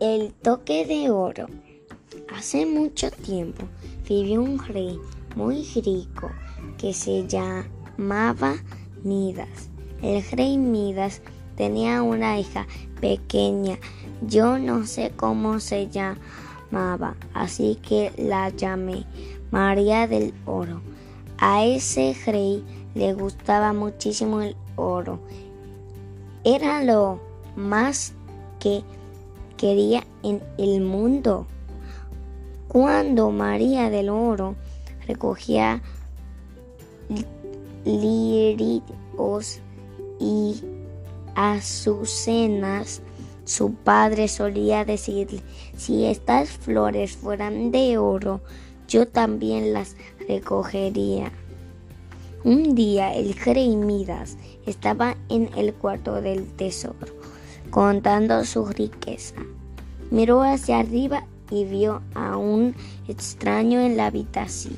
El toque de oro. Hace mucho tiempo vivió un rey muy rico que se llamaba Midas. El rey Midas tenía una hija pequeña. Yo no sé cómo se llamaba, así que la llamé María del Oro. A ese rey le gustaba muchísimo el oro. Era lo más que quería en el mundo. Cuando María del Oro recogía lirios y azucenas, su padre solía decirle, si estas flores fueran de oro, yo también las recogería. Un día el rey Midas estaba en el cuarto del tesoro contando su riqueza. Miró hacia arriba y vio a un extraño en la habitación.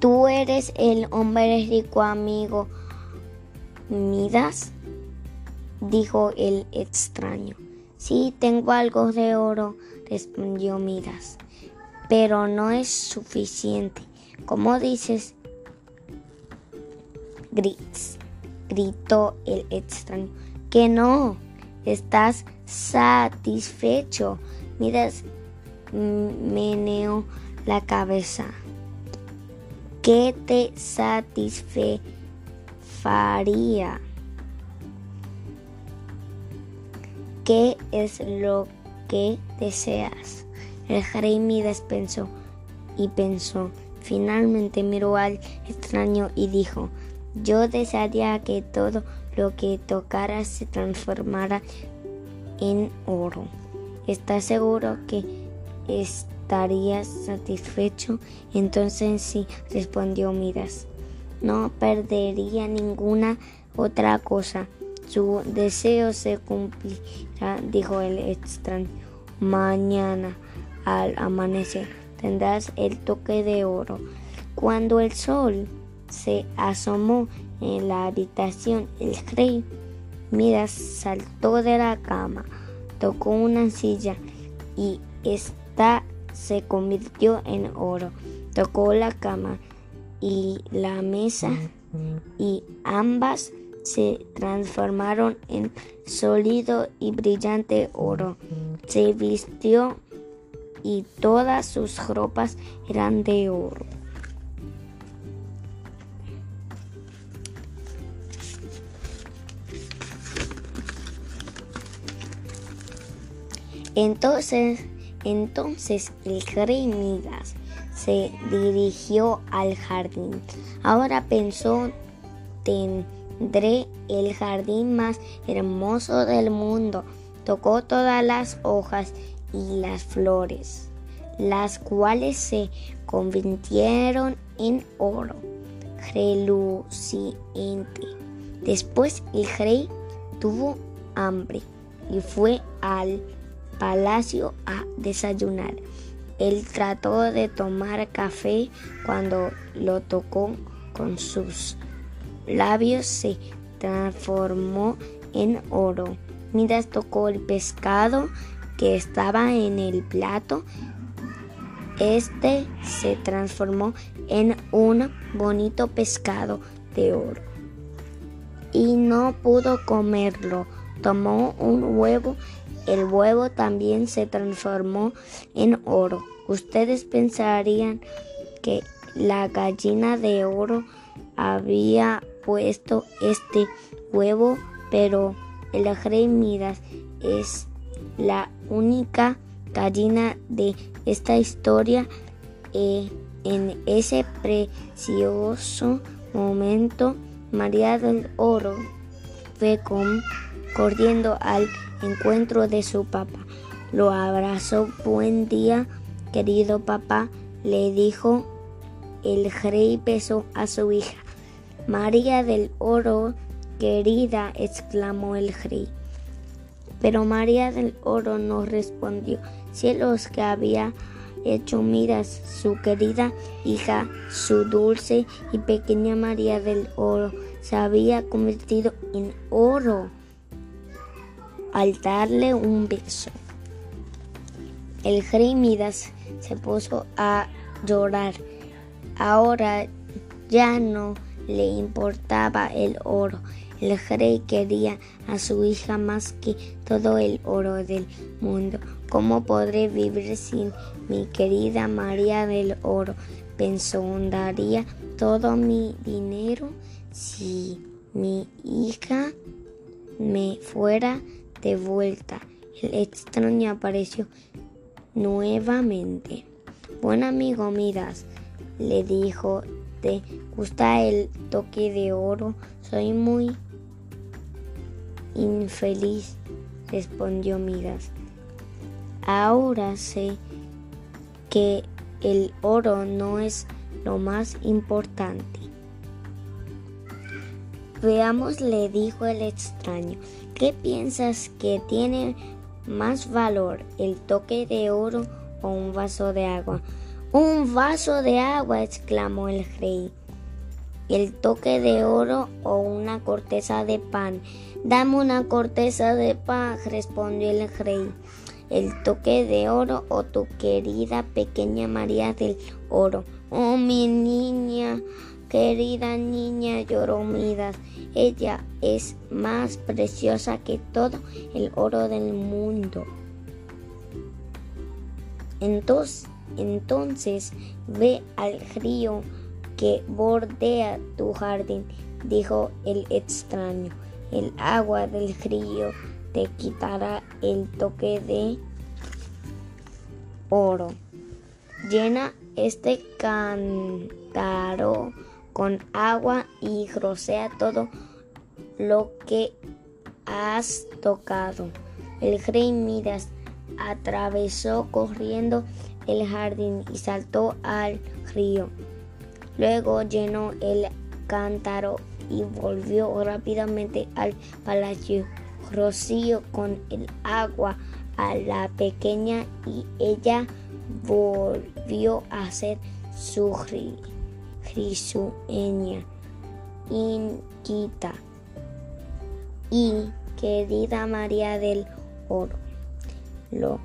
¿Tú eres el hombre rico amigo Midas? dijo el extraño. Sí, tengo algo de oro, respondió Midas, pero no es suficiente. ¿Cómo dices? Grits gritó el extraño. Que no, estás satisfecho. Midas meneó la cabeza. ¿Qué te satisfaría? ¿Qué es lo que deseas? El rey Midas pensó y pensó. Finalmente miró al extraño y dijo, yo desearía que todo lo que tocara se transformara en oro. ¿Estás seguro que estarías satisfecho? Entonces sí, respondió Midas. No perdería ninguna otra cosa. Su deseo se cumplirá, dijo el extraño. Mañana, al amanecer, tendrás el toque de oro. Cuando el sol se asomó en la habitación. El rey Midas saltó de la cama, tocó una silla y esta se convirtió en oro. Tocó la cama y la mesa y ambas se transformaron en sólido y brillante oro. Se vistió y todas sus ropas eran de oro. Entonces, entonces el rey Midas se dirigió al jardín. Ahora pensó, tendré el jardín más hermoso del mundo. Tocó todas las hojas y las flores, las cuales se convirtieron en oro reluciente. Después el rey tuvo hambre y fue al palacio a desayunar. Él trató de tomar café cuando lo tocó con sus labios se transformó en oro. Midas tocó el pescado que estaba en el plato. Este se transformó en un bonito pescado de oro. Y no pudo comerlo. Tomó un huevo el huevo también se transformó en oro. Ustedes pensarían que la gallina de oro había puesto este huevo, pero el rey Midas es la única gallina de esta historia. Eh, en ese precioso momento, María del Oro fue con, corriendo al encuentro de su papá. Lo abrazó. Buen día, querido papá, le dijo. El rey besó a su hija. María del Oro, querida, exclamó el rey. Pero María del Oro no respondió. Cielos que había hecho miras su querida hija, su dulce y pequeña María del Oro, se había convertido en oro. Al darle un beso. El rey Midas se puso a llorar. Ahora ya no le importaba el oro. El rey quería a su hija más que todo el oro del mundo. ¿Cómo podré vivir sin mi querida María del Oro? Pensó, daría todo mi dinero si mi hija me fuera de vuelta. El extraño apareció nuevamente. Buen amigo Midas, le dijo, ¿te gusta el toque de oro? Soy muy infeliz, respondió Midas. Ahora sé que el oro no es lo más importante. Veamos, le dijo el extraño, ¿qué piensas que tiene más valor, el toque de oro o un vaso de agua? Un vaso de agua, exclamó el rey. El toque de oro o una corteza de pan. Dame una corteza de pan, respondió el rey. El toque de oro o tu querida pequeña María del Oro. Oh, mi niña, querida niña, lloró Midas. Ella es más preciosa que todo el oro del mundo. Entonces, entonces ve al río que bordea tu jardín, dijo el extraño. El agua del río te quitará el toque de oro. Llena este cántaro con agua y rocea todo lo que has tocado. El rey Midas atravesó corriendo el jardín y saltó al río. Luego llenó el cántaro y volvió rápidamente al palacio. Rocío con el agua a la pequeña y ella volvió a ser su risueña, inquita y querida María del Oro. Lo